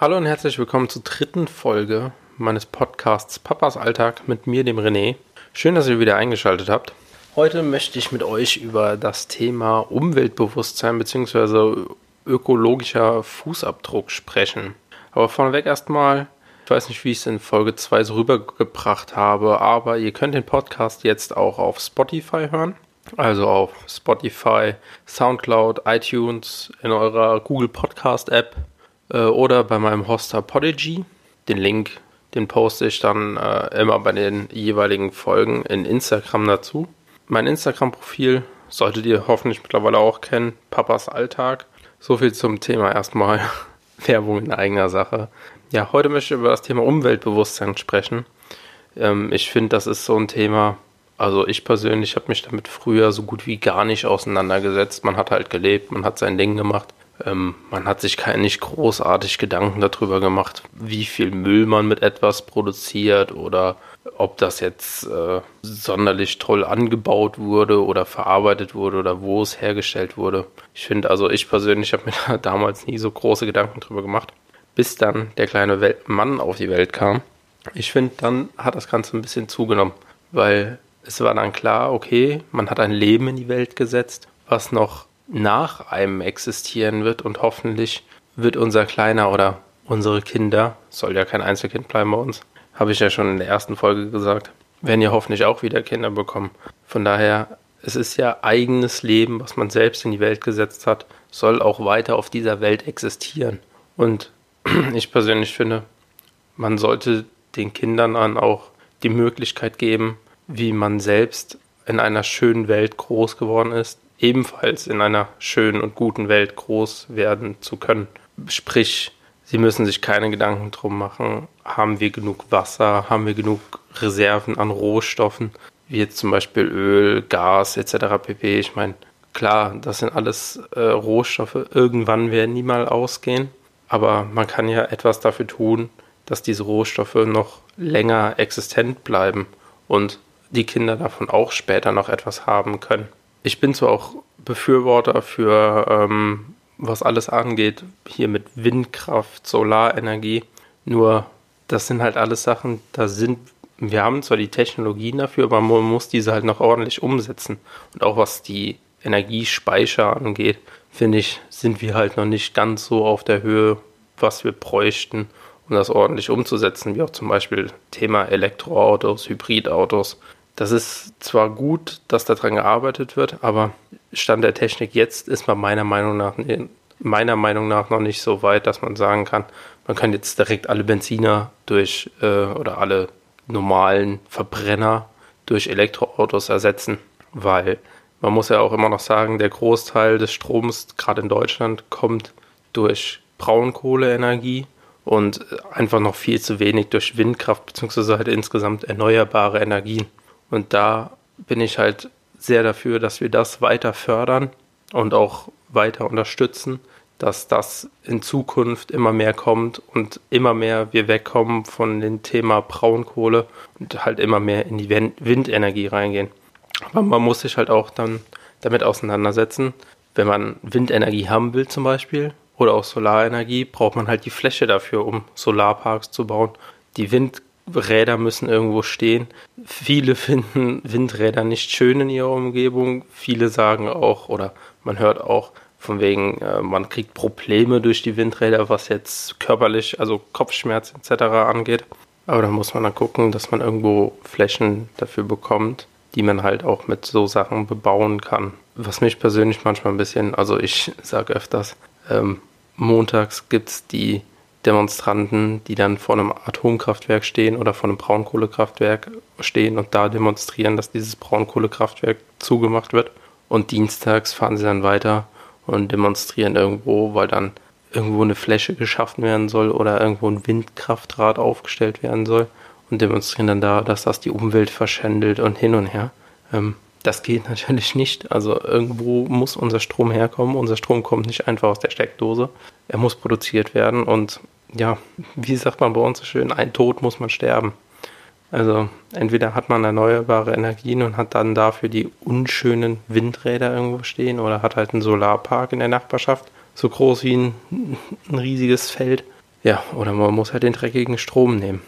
Hallo und herzlich willkommen zur dritten Folge meines Podcasts Papas Alltag mit mir, dem René. Schön, dass ihr wieder eingeschaltet habt. Heute möchte ich mit euch über das Thema Umweltbewusstsein bzw. ökologischer Fußabdruck sprechen. Aber vorneweg erstmal, ich weiß nicht, wie ich es in Folge 2 so rübergebracht habe, aber ihr könnt den Podcast jetzt auch auf Spotify hören. Also auf Spotify, Soundcloud, iTunes, in eurer Google Podcast App äh, oder bei meinem Hoster Podigy. Den Link, den poste ich dann äh, immer bei den jeweiligen Folgen in Instagram dazu. Mein Instagram-Profil solltet ihr hoffentlich mittlerweile auch kennen, Papas Alltag. So viel zum Thema erstmal Werbung in eigener Sache. Ja, heute möchte ich über das Thema Umweltbewusstsein sprechen. Ähm, ich finde, das ist so ein Thema, also ich persönlich habe mich damit früher so gut wie gar nicht auseinandergesetzt. Man hat halt gelebt, man hat sein Ding gemacht. Ähm, man hat sich kein, nicht großartig Gedanken darüber gemacht, wie viel Müll man mit etwas produziert oder ob das jetzt äh, sonderlich toll angebaut wurde oder verarbeitet wurde oder wo es hergestellt wurde. Ich finde, also ich persönlich habe mir da damals nie so große Gedanken drüber gemacht, bis dann der kleine Welt Mann auf die Welt kam. Ich finde, dann hat das Ganze ein bisschen zugenommen, weil es war dann klar, okay, man hat ein Leben in die Welt gesetzt, was noch nach einem existieren wird und hoffentlich wird unser Kleiner oder unsere Kinder, soll ja kein Einzelkind bleiben bei uns, habe ich ja schon in der ersten Folge gesagt, werden ja hoffentlich auch wieder Kinder bekommen. Von daher, es ist ja eigenes Leben, was man selbst in die Welt gesetzt hat, soll auch weiter auf dieser Welt existieren. Und ich persönlich finde, man sollte den Kindern dann auch die Möglichkeit geben, wie man selbst in einer schönen Welt groß geworden ist, ebenfalls in einer schönen und guten Welt groß werden zu können. Sprich, sie müssen sich keine Gedanken drum machen, haben wir genug Wasser, haben wir genug Reserven an Rohstoffen, wie jetzt zum Beispiel Öl, Gas etc. pp. Ich meine, klar, das sind alles äh, Rohstoffe, irgendwann werden die mal ausgehen, aber man kann ja etwas dafür tun, dass diese Rohstoffe noch länger existent bleiben und die Kinder davon auch später noch etwas haben können ich bin zwar auch Befürworter für, ähm, was alles angeht, hier mit Windkraft, Solarenergie, nur das sind halt alles Sachen, da sind, wir haben zwar die Technologien dafür, aber man muss diese halt noch ordentlich umsetzen. Und auch was die Energiespeicher angeht, finde ich, sind wir halt noch nicht ganz so auf der Höhe, was wir bräuchten, um das ordentlich umzusetzen, wie auch zum Beispiel Thema Elektroautos, Hybridautos. Das ist zwar gut, dass daran gearbeitet wird, aber Stand der Technik jetzt ist man meiner Meinung nach meiner Meinung nach noch nicht so weit, dass man sagen kann, man kann jetzt direkt alle Benziner durch äh, oder alle normalen Verbrenner durch Elektroautos ersetzen, weil man muss ja auch immer noch sagen, der Großteil des Stroms, gerade in Deutschland, kommt durch Braunkohleenergie und einfach noch viel zu wenig durch Windkraft beziehungsweise halt insgesamt erneuerbare Energien. Und da bin ich halt sehr dafür, dass wir das weiter fördern und auch weiter unterstützen, dass das in Zukunft immer mehr kommt und immer mehr wir wegkommen von dem Thema Braunkohle und halt immer mehr in die Windenergie reingehen. Aber man muss sich halt auch dann damit auseinandersetzen, wenn man Windenergie haben will zum Beispiel oder auch Solarenergie, braucht man halt die Fläche dafür, um Solarparks zu bauen. Die Wind Räder müssen irgendwo stehen. Viele finden Windräder nicht schön in ihrer Umgebung. Viele sagen auch, oder man hört auch, von wegen, äh, man kriegt Probleme durch die Windräder, was jetzt körperlich, also Kopfschmerz etc. angeht. Aber da muss man dann gucken, dass man irgendwo Flächen dafür bekommt, die man halt auch mit so Sachen bebauen kann. Was mich persönlich manchmal ein bisschen, also ich sage öfters, ähm, montags gibt es die Demonstranten, die dann vor einem Atomkraftwerk stehen oder vor einem Braunkohlekraftwerk stehen und da demonstrieren, dass dieses Braunkohlekraftwerk zugemacht wird. Und dienstags fahren sie dann weiter und demonstrieren irgendwo, weil dann irgendwo eine Fläche geschaffen werden soll oder irgendwo ein Windkraftrad aufgestellt werden soll und demonstrieren dann da, dass das die Umwelt verschändelt und hin und her. Ähm, das geht natürlich nicht. Also irgendwo muss unser Strom herkommen. Unser Strom kommt nicht einfach aus der Steckdose. Er muss produziert werden und ja, wie sagt man bei uns so schön, ein Tod muss man sterben. Also entweder hat man erneuerbare Energien und hat dann dafür die unschönen Windräder irgendwo stehen oder hat halt einen Solarpark in der Nachbarschaft, so groß wie ein, ein riesiges Feld. Ja, oder man muss halt den dreckigen Strom nehmen.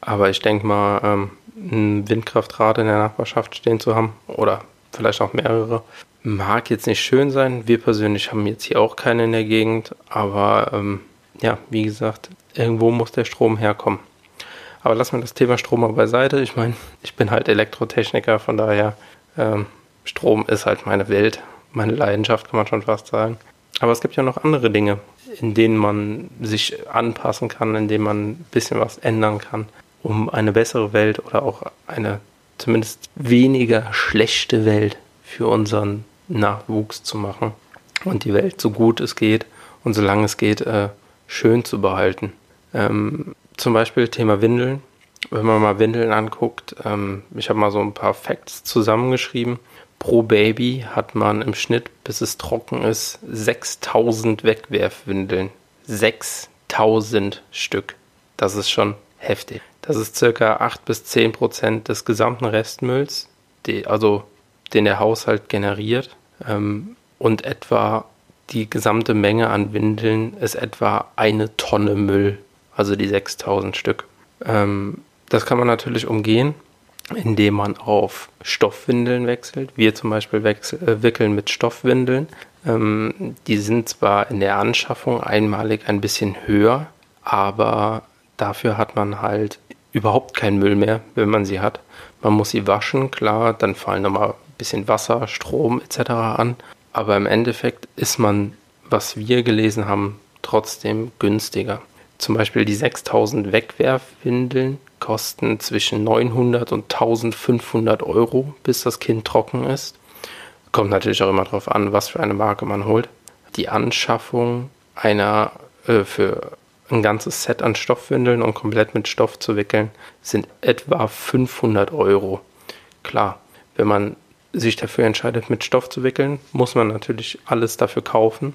Aber ich denke mal, ähm, ein Windkraftrad in der Nachbarschaft stehen zu haben oder vielleicht auch mehrere, mag jetzt nicht schön sein. Wir persönlich haben jetzt hier auch keine in der Gegend, aber ähm, ja, wie gesagt, irgendwo muss der Strom herkommen. Aber lassen wir das Thema Strom mal beiseite. Ich meine, ich bin halt Elektrotechniker, von daher ähm, Strom ist halt meine Welt, meine Leidenschaft, kann man schon fast sagen. Aber es gibt ja noch andere Dinge, in denen man sich anpassen kann, in denen man ein bisschen was ändern kann, um eine bessere Welt oder auch eine zumindest weniger schlechte Welt für unseren Nachwuchs zu machen und die Welt so gut es geht und solange es geht äh, schön zu behalten. Ähm, zum Beispiel Thema Windeln. Wenn man mal Windeln anguckt, ähm, ich habe mal so ein paar Facts zusammengeschrieben. Pro Baby hat man im Schnitt, bis es trocken ist, 6000 Wegwerfwindeln. 6000 Stück. Das ist schon heftig. Das ist circa 8 bis 10 Prozent des gesamten Restmülls, die, also den der Haushalt generiert. Ähm, und etwa die gesamte Menge an Windeln ist etwa eine Tonne Müll, also die 6000 Stück. Ähm, das kann man natürlich umgehen, indem man auf Stoffwindeln wechselt. Wir zum Beispiel wechsel, äh, wickeln mit Stoffwindeln. Ähm, die sind zwar in der Anschaffung einmalig ein bisschen höher, aber dafür hat man halt überhaupt keinen Müll mehr, wenn man sie hat. Man muss sie waschen, klar, dann fallen nochmal ein bisschen Wasser, Strom etc. an. Aber im Endeffekt ist man, was wir gelesen haben, trotzdem günstiger. Zum Beispiel die 6000 Wegwerfwindeln kosten zwischen 900 und 1500 Euro, bis das Kind trocken ist. Kommt natürlich auch immer darauf an, was für eine Marke man holt. Die Anschaffung einer äh, für ein ganzes Set an Stoffwindeln und komplett mit Stoff zu wickeln, sind etwa 500 Euro. Klar, wenn man sich dafür entscheidet, mit Stoff zu wickeln, muss man natürlich alles dafür kaufen.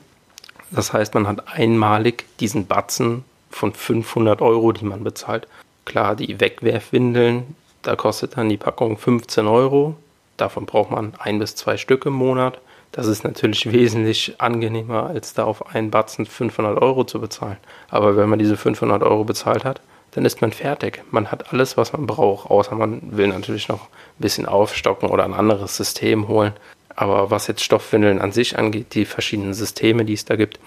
Das heißt, man hat einmalig diesen Batzen von 500 Euro, die man bezahlt. Klar, die Wegwerfwindeln, da kostet dann die Packung 15 Euro. Davon braucht man ein bis zwei Stück im Monat. Das ist natürlich wesentlich angenehmer, als da auf einen Batzen 500 Euro zu bezahlen. Aber wenn man diese 500 Euro bezahlt hat, dann ist man fertig. Man hat alles, was man braucht, außer man will natürlich noch ein bisschen aufstocken oder ein anderes System holen. Aber was jetzt Stoffwindeln an sich angeht, die verschiedenen Systeme, die es da gibt,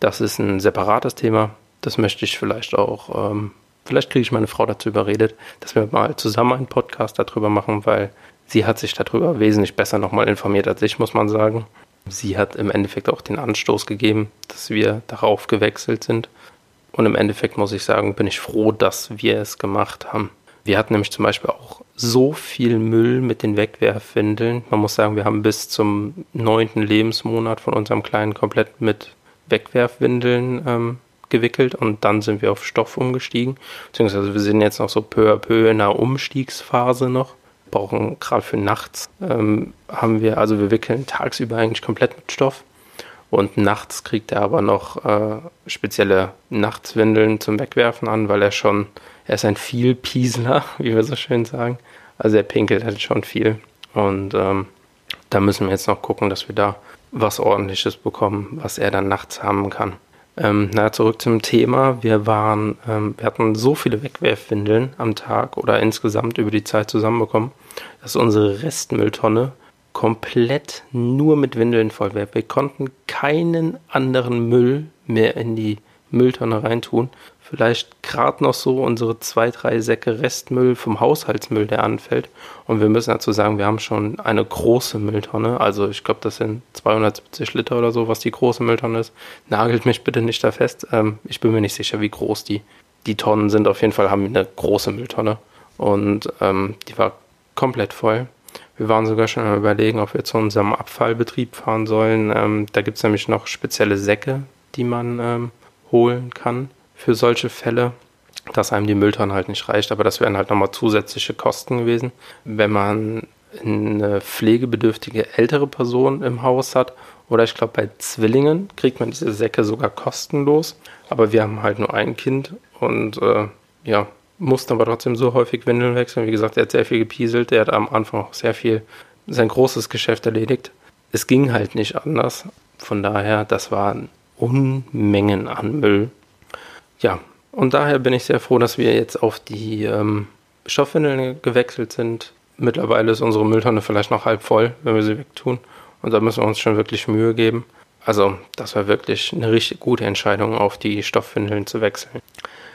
das ist ein separates Thema. Das möchte ich vielleicht auch, ähm, vielleicht kriege ich meine Frau dazu überredet, dass wir mal zusammen einen Podcast darüber machen, weil sie hat sich darüber wesentlich besser nochmal informiert als ich, muss man sagen. Sie hat im Endeffekt auch den Anstoß gegeben, dass wir darauf gewechselt sind. Und im Endeffekt muss ich sagen, bin ich froh, dass wir es gemacht haben. Wir hatten nämlich zum Beispiel auch so viel Müll mit den Wegwerfwindeln. Man muss sagen, wir haben bis zum neunten Lebensmonat von unserem Kleinen komplett mit Wegwerfwindeln ähm, gewickelt und dann sind wir auf Stoff umgestiegen. Beziehungsweise wir sind jetzt noch so peu à peu in einer Umstiegsphase noch. Brauchen gerade für nachts ähm, haben wir, also wir wickeln tagsüber eigentlich komplett mit Stoff. Und nachts kriegt er aber noch äh, spezielle Nachtswindeln zum Wegwerfen an, weil er schon, er ist ein Vielpiesler, wie wir so schön sagen. Also er pinkelt halt schon viel. Und ähm, da müssen wir jetzt noch gucken, dass wir da was ordentliches bekommen, was er dann nachts haben kann. Ähm, na, zurück zum Thema. Wir waren, ähm, wir hatten so viele Wegwerfwindeln am Tag oder insgesamt über die Zeit zusammenbekommen, dass unsere Restmülltonne komplett nur mit Windeln voll wäre. Wir konnten keinen anderen Müll mehr in die Mülltonne reintun. Vielleicht gerade noch so unsere zwei, drei Säcke Restmüll vom Haushaltsmüll, der anfällt. Und wir müssen dazu sagen, wir haben schon eine große Mülltonne. Also ich glaube, das sind 270 Liter oder so, was die große Mülltonne ist. Nagelt mich bitte nicht da fest. Ähm, ich bin mir nicht sicher, wie groß die, die Tonnen sind. Auf jeden Fall haben wir eine große Mülltonne. Und ähm, die war komplett voll. Wir waren sogar schon am überlegen, ob wir zu unserem Abfallbetrieb fahren sollen. Ähm, da gibt es nämlich noch spezielle Säcke, die man ähm, holen kann für solche Fälle, dass einem die Mülltonne halt nicht reicht. Aber das wären halt nochmal zusätzliche Kosten gewesen. Wenn man eine pflegebedürftige ältere Person im Haus hat oder ich glaube bei Zwillingen kriegt man diese Säcke sogar kostenlos. Aber wir haben halt nur ein Kind und äh, ja, musste aber trotzdem so häufig Windeln wechseln. Wie gesagt, er hat sehr viel gepieselt. Er hat am Anfang auch sehr viel sein großes Geschäft erledigt. Es ging halt nicht anders. Von daher, das waren Unmengen an Müll. Ja, und daher bin ich sehr froh, dass wir jetzt auf die ähm, Stoffwindeln gewechselt sind. Mittlerweile ist unsere Mülltonne vielleicht noch halb voll, wenn wir sie wegtun. Und da müssen wir uns schon wirklich Mühe geben. Also, das war wirklich eine richtig gute Entscheidung, auf die Stoffwindeln zu wechseln.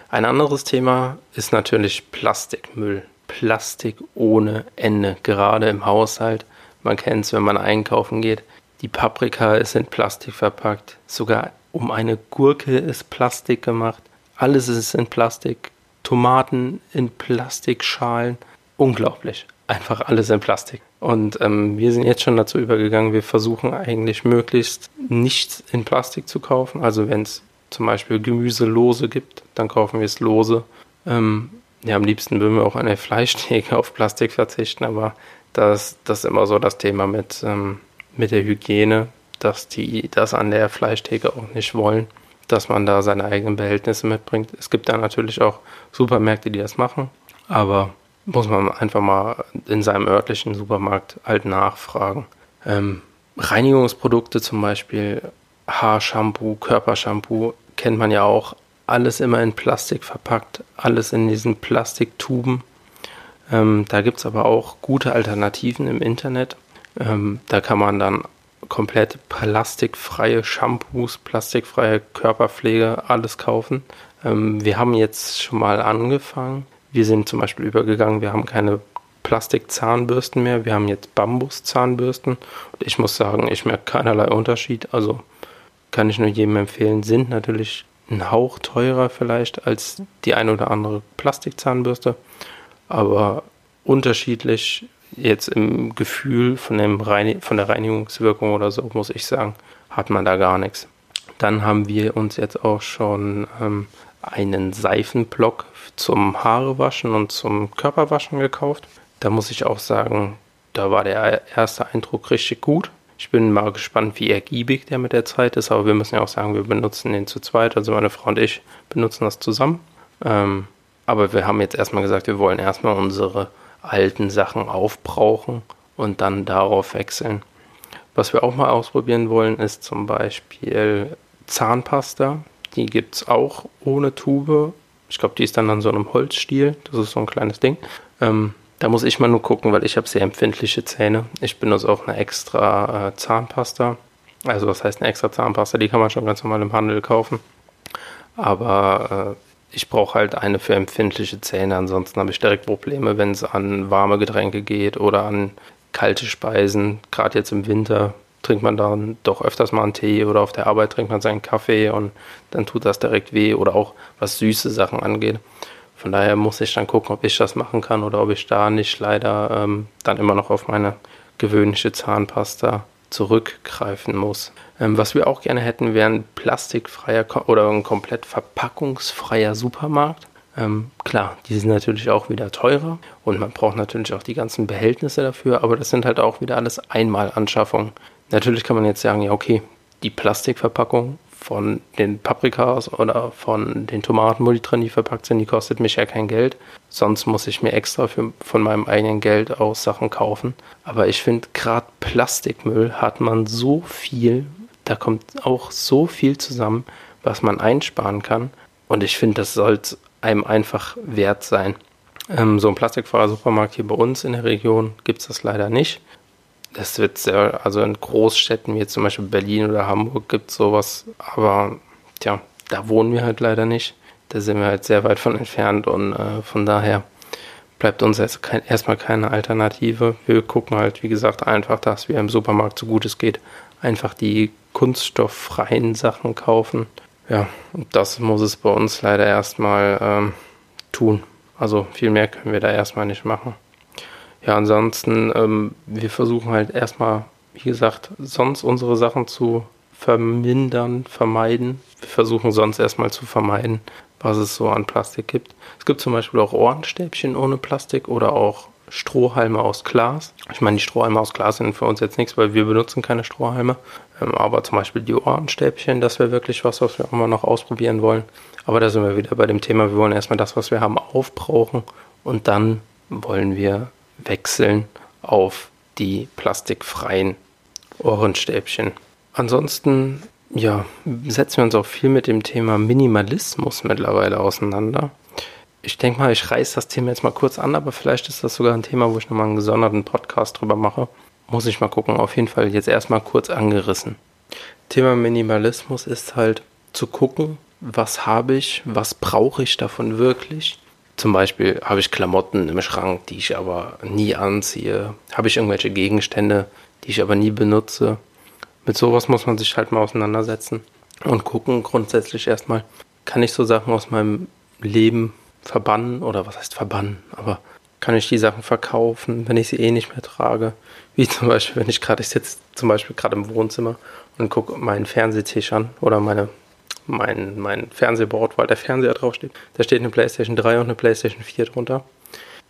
Ein anderes Thema ist natürlich Plastikmüll. Plastik ohne Ende, gerade im Haushalt. Man kennt es, wenn man einkaufen geht. Die Paprika ist in Plastik verpackt. Sogar um eine Gurke ist Plastik gemacht. Alles ist in Plastik. Tomaten in Plastikschalen. Unglaublich. Einfach alles in Plastik. Und ähm, wir sind jetzt schon dazu übergegangen, wir versuchen eigentlich möglichst nichts in Plastik zu kaufen. Also wenn es zum Beispiel Gemüse lose gibt, dann kaufen wir es lose. Ähm, ja, am liebsten würden wir auch an der Fleischtheke auf Plastik verzichten, aber das, das ist immer so das Thema mit, ähm, mit der Hygiene, dass die das an der Fleischtheke auch nicht wollen, dass man da seine eigenen Behältnisse mitbringt. Es gibt da natürlich auch Supermärkte, die das machen, aber muss man einfach mal in seinem örtlichen Supermarkt halt nachfragen. Ähm, Reinigungsprodukte zum Beispiel, Haarshampoo, Körpershampoo, kennt man ja auch. Alles immer in Plastik verpackt, alles in diesen Plastiktuben. Ähm, da gibt es aber auch gute Alternativen im Internet. Ähm, da kann man dann komplett plastikfreie Shampoos, plastikfreie Körperpflege, alles kaufen. Ähm, wir haben jetzt schon mal angefangen. Wir sind zum Beispiel übergegangen, wir haben keine Plastikzahnbürsten mehr, wir haben jetzt Bambuszahnbürsten. Und ich muss sagen, ich merke keinerlei Unterschied. Also kann ich nur jedem empfehlen, sind natürlich ein Hauch teurer vielleicht als die ein oder andere Plastikzahnbürste, aber unterschiedlich jetzt im Gefühl von, dem Reini von der Reinigungswirkung oder so, muss ich sagen, hat man da gar nichts. Dann haben wir uns jetzt auch schon ähm, einen Seifenblock zum Haarewaschen und zum Körperwaschen gekauft. Da muss ich auch sagen, da war der erste Eindruck richtig gut. Ich bin mal gespannt, wie ergiebig der mit der Zeit ist, aber wir müssen ja auch sagen, wir benutzen den zu zweit, also meine Frau und ich benutzen das zusammen. Ähm, aber wir haben jetzt erstmal gesagt, wir wollen erstmal unsere alten Sachen aufbrauchen und dann darauf wechseln. Was wir auch mal ausprobieren wollen, ist zum Beispiel Zahnpasta. Die gibt es auch ohne Tube. Ich glaube, die ist dann an so einem Holzstiel. Das ist so ein kleines Ding. Ähm, da muss ich mal nur gucken, weil ich habe sehr empfindliche Zähne. Ich benutze auch eine extra äh, Zahnpasta. Also was heißt eine extra Zahnpasta? Die kann man schon ganz normal im Handel kaufen. Aber äh, ich brauche halt eine für empfindliche Zähne. Ansonsten habe ich direkt Probleme, wenn es an warme Getränke geht oder an kalte Speisen. Gerade jetzt im Winter trinkt man dann doch öfters mal einen Tee oder auf der Arbeit trinkt man seinen Kaffee und dann tut das direkt weh oder auch was süße Sachen angeht. Von daher muss ich dann gucken, ob ich das machen kann oder ob ich da nicht leider ähm, dann immer noch auf meine gewöhnliche Zahnpasta zurückgreifen muss. Ähm, was wir auch gerne hätten, wäre ein plastikfreier oder ein komplett verpackungsfreier Supermarkt. Ähm, klar, die sind natürlich auch wieder teurer und man braucht natürlich auch die ganzen Behältnisse dafür, aber das sind halt auch wieder alles Einmalanschaffungen. Natürlich kann man jetzt sagen, ja okay, die Plastikverpackung von den Paprikas oder von den Tomaten, wo die drin verpackt sind, die kostet mich ja kein Geld. Sonst muss ich mir extra für, von meinem eigenen Geld aus Sachen kaufen. Aber ich finde, gerade Plastikmüll hat man so viel, da kommt auch so viel zusammen, was man einsparen kann. Und ich finde, das sollte einem einfach wert sein. Ähm, so ein plastikfreier Supermarkt hier bei uns in der Region gibt es das leider nicht das wird sehr, also in Großstädten wie zum Beispiel Berlin oder Hamburg gibt es sowas, aber tja, da wohnen wir halt leider nicht. Da sind wir halt sehr weit von entfernt und äh, von daher bleibt uns erst kein, erstmal keine Alternative. Wir gucken halt, wie gesagt, einfach, dass wir im Supermarkt so gut es geht, einfach die kunststofffreien Sachen kaufen. Ja, und das muss es bei uns leider erstmal ähm, tun. Also viel mehr können wir da erstmal nicht machen. Ja, ansonsten, ähm, wir versuchen halt erstmal, wie gesagt, sonst unsere Sachen zu vermindern, vermeiden. Wir versuchen sonst erstmal zu vermeiden, was es so an Plastik gibt. Es gibt zum Beispiel auch Ohrenstäbchen ohne Plastik oder auch Strohhalme aus Glas. Ich meine, die Strohhalme aus Glas sind für uns jetzt nichts, weil wir benutzen keine Strohhalme. Ähm, aber zum Beispiel die Ohrenstäbchen, das wäre wirklich was, was wir immer noch ausprobieren wollen. Aber da sind wir wieder bei dem Thema, wir wollen erstmal das, was wir haben, aufbrauchen und dann wollen wir wechseln auf die plastikfreien Ohrenstäbchen. Ansonsten ja, setzen wir uns auch viel mit dem Thema Minimalismus mittlerweile auseinander. Ich denke mal, ich reiße das Thema jetzt mal kurz an, aber vielleicht ist das sogar ein Thema, wo ich nochmal einen gesonderten Podcast drüber mache. Muss ich mal gucken. Auf jeden Fall jetzt erstmal kurz angerissen. Thema Minimalismus ist halt zu gucken, was habe ich, was brauche ich davon wirklich. Zum Beispiel habe ich Klamotten im Schrank, die ich aber nie anziehe. Habe ich irgendwelche Gegenstände, die ich aber nie benutze. Mit sowas muss man sich halt mal auseinandersetzen und gucken grundsätzlich erstmal, kann ich so Sachen aus meinem Leben verbannen oder was heißt verbannen, aber kann ich die Sachen verkaufen, wenn ich sie eh nicht mehr trage. Wie zum Beispiel, wenn ich gerade, ich sitze zum Beispiel gerade im Wohnzimmer und gucke meinen Fernsehtisch an oder meine, mein, mein Fernsehboard, weil der Fernseher draufsteht. Da steht eine PlayStation 3 und eine PlayStation 4 drunter.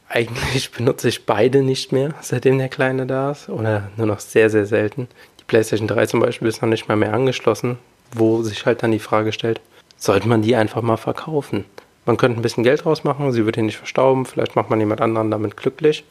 Eigentlich benutze ich beide nicht mehr, seitdem der Kleine da ist. Oder nur noch sehr, sehr selten. Die PlayStation 3 zum Beispiel ist noch nicht mal mehr angeschlossen, wo sich halt dann die Frage stellt, sollte man die einfach mal verkaufen? Man könnte ein bisschen Geld draus machen, sie wird hier nicht verstauben, vielleicht macht man jemand anderen damit glücklich.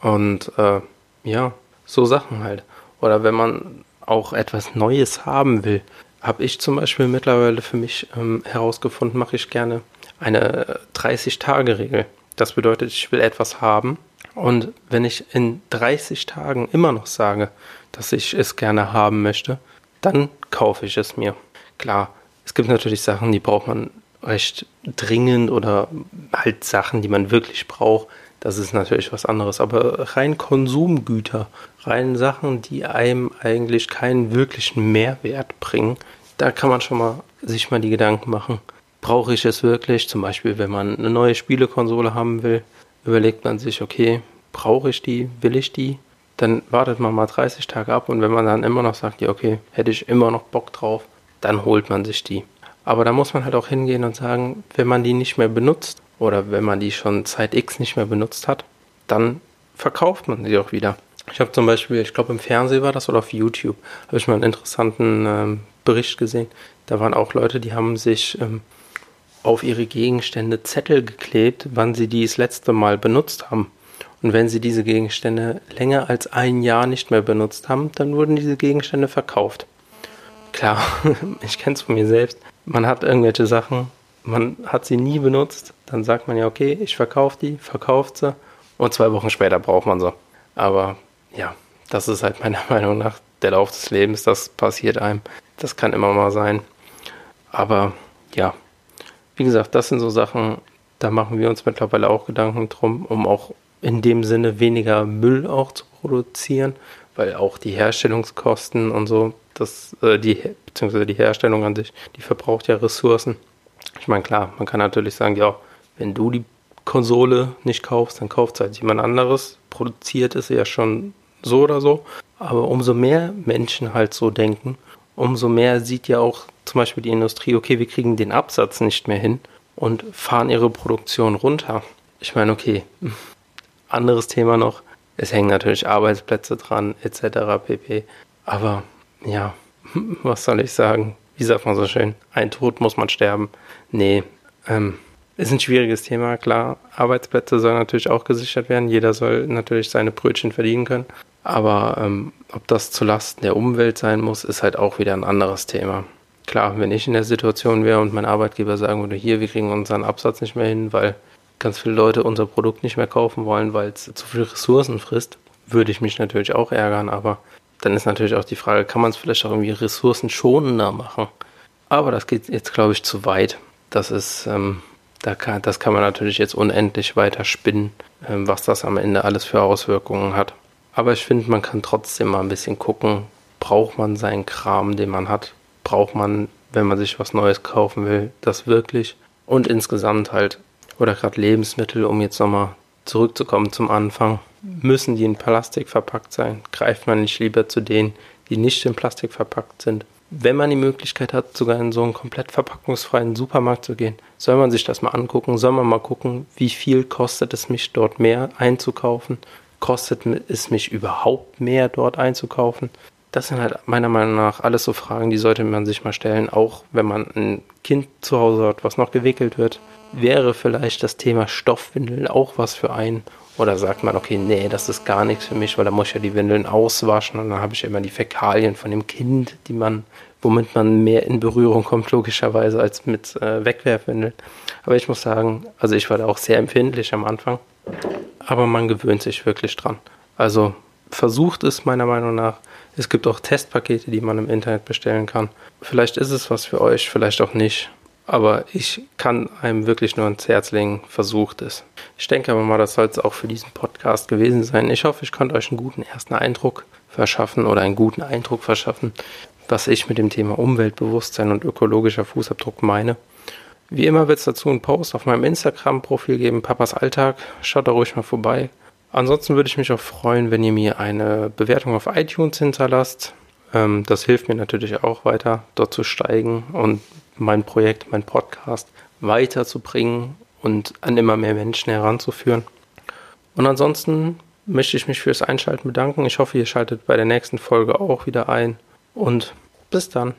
Und äh, ja, so Sachen halt. Oder wenn man auch etwas Neues haben will, habe ich zum Beispiel mittlerweile für mich ähm, herausgefunden, mache ich gerne eine 30-Tage-Regel. Das bedeutet, ich will etwas haben und wenn ich in 30 Tagen immer noch sage, dass ich es gerne haben möchte, dann kaufe ich es mir. Klar, es gibt natürlich Sachen, die braucht man recht dringend oder halt Sachen, die man wirklich braucht. Das ist natürlich was anderes. Aber rein Konsumgüter, rein Sachen, die einem eigentlich keinen wirklichen Mehrwert bringen, da kann man schon mal sich mal die Gedanken machen. Brauche ich es wirklich? Zum Beispiel, wenn man eine neue Spielekonsole haben will, überlegt man sich, okay, brauche ich die? Will ich die? Dann wartet man mal 30 Tage ab und wenn man dann immer noch sagt, ja, okay, hätte ich immer noch Bock drauf, dann holt man sich die. Aber da muss man halt auch hingehen und sagen, wenn man die nicht mehr benutzt oder wenn man die schon Zeit X nicht mehr benutzt hat, dann verkauft man sie auch wieder. Ich habe zum Beispiel, ich glaube im Fernsehen war das oder auf YouTube, habe ich mal einen interessanten ähm, Bericht gesehen. Da waren auch Leute, die haben sich ähm, auf ihre Gegenstände Zettel geklebt, wann sie die das letzte Mal benutzt haben. Und wenn sie diese Gegenstände länger als ein Jahr nicht mehr benutzt haben, dann wurden diese Gegenstände verkauft. Klar, ich kenne es von mir selbst man hat irgendwelche Sachen, man hat sie nie benutzt, dann sagt man ja, okay, ich verkaufe die, verkauft sie und zwei Wochen später braucht man sie. Aber ja, das ist halt meiner Meinung nach der Lauf des Lebens, das passiert einem. Das kann immer mal sein. Aber ja, wie gesagt, das sind so Sachen, da machen wir uns mittlerweile auch Gedanken drum, um auch in dem Sinne weniger Müll auch zu produzieren, weil auch die Herstellungskosten und so, das, äh, die, beziehungsweise die Herstellung an sich, die verbraucht ja Ressourcen. Ich meine, klar, man kann natürlich sagen, ja, wenn du die Konsole nicht kaufst, dann kauft es halt jemand anderes. Produziert ist ja schon so oder so. Aber umso mehr Menschen halt so denken, umso mehr sieht ja auch zum Beispiel die Industrie, okay, wir kriegen den Absatz nicht mehr hin und fahren ihre Produktion runter. Ich meine, okay, anderes Thema noch. Es hängen natürlich Arbeitsplätze dran, etc. pp. Aber ja, was soll ich sagen? Wie sagt man so schön? Ein Tod muss man sterben. Nee, ähm, ist ein schwieriges Thema, klar. Arbeitsplätze sollen natürlich auch gesichert werden. Jeder soll natürlich seine Brötchen verdienen können. Aber ähm, ob das zulasten der Umwelt sein muss, ist halt auch wieder ein anderes Thema. Klar, wenn ich in der Situation wäre und mein Arbeitgeber sagen würde, hier, wir kriegen unseren Absatz nicht mehr hin, weil ganz viele Leute unser Produkt nicht mehr kaufen wollen, weil es zu viele Ressourcen frisst, würde ich mich natürlich auch ärgern. Aber dann ist natürlich auch die Frage, kann man es vielleicht auch irgendwie ressourcenschonender machen? Aber das geht jetzt, glaube ich, zu weit. Das ist, ähm, da kann, das kann man natürlich jetzt unendlich weiter spinnen, ähm, was das am Ende alles für Auswirkungen hat. Aber ich finde, man kann trotzdem mal ein bisschen gucken, braucht man seinen Kram, den man hat? Braucht man, wenn man sich was Neues kaufen will, das wirklich? Und insgesamt halt, oder gerade Lebensmittel, um jetzt nochmal zurückzukommen zum Anfang müssen die in Plastik verpackt sein? Greift man nicht lieber zu denen, die nicht in Plastik verpackt sind? Wenn man die Möglichkeit hat, sogar in so einen komplett verpackungsfreien Supermarkt zu gehen, soll man sich das mal angucken, soll man mal gucken, wie viel kostet es mich dort mehr einzukaufen? Kostet es mich überhaupt mehr dort einzukaufen? Das sind halt meiner Meinung nach alles so Fragen, die sollte man sich mal stellen, auch wenn man ein Kind zu Hause hat, was noch gewickelt wird. Wäre vielleicht das Thema Stoffwindel auch was für einen? Oder sagt man, okay, nee, das ist gar nichts für mich, weil da muss ich ja die Windeln auswaschen und dann habe ich immer die Fäkalien von dem Kind, die man, womit man mehr in Berührung kommt, logischerweise, als mit äh, Wegwerfwindeln. Aber ich muss sagen, also ich war da auch sehr empfindlich am Anfang. Aber man gewöhnt sich wirklich dran. Also versucht es meiner Meinung nach. Es gibt auch Testpakete, die man im Internet bestellen kann. Vielleicht ist es was für euch, vielleicht auch nicht. Aber ich kann einem wirklich nur ans Herz legen, versucht es. Ich denke aber mal, das soll es auch für diesen Podcast gewesen sein. Ich hoffe, ich konnte euch einen guten ersten Eindruck verschaffen oder einen guten Eindruck verschaffen, was ich mit dem Thema Umweltbewusstsein und ökologischer Fußabdruck meine. Wie immer wird es dazu einen Post auf meinem Instagram-Profil geben, Papas Alltag. Schaut da ruhig mal vorbei. Ansonsten würde ich mich auch freuen, wenn ihr mir eine Bewertung auf iTunes hinterlasst. Ähm, das hilft mir natürlich auch weiter, dort zu steigen und mein Projekt, mein Podcast weiterzubringen und an immer mehr Menschen heranzuführen. Und ansonsten möchte ich mich fürs Einschalten bedanken. Ich hoffe, ihr schaltet bei der nächsten Folge auch wieder ein. Und bis dann.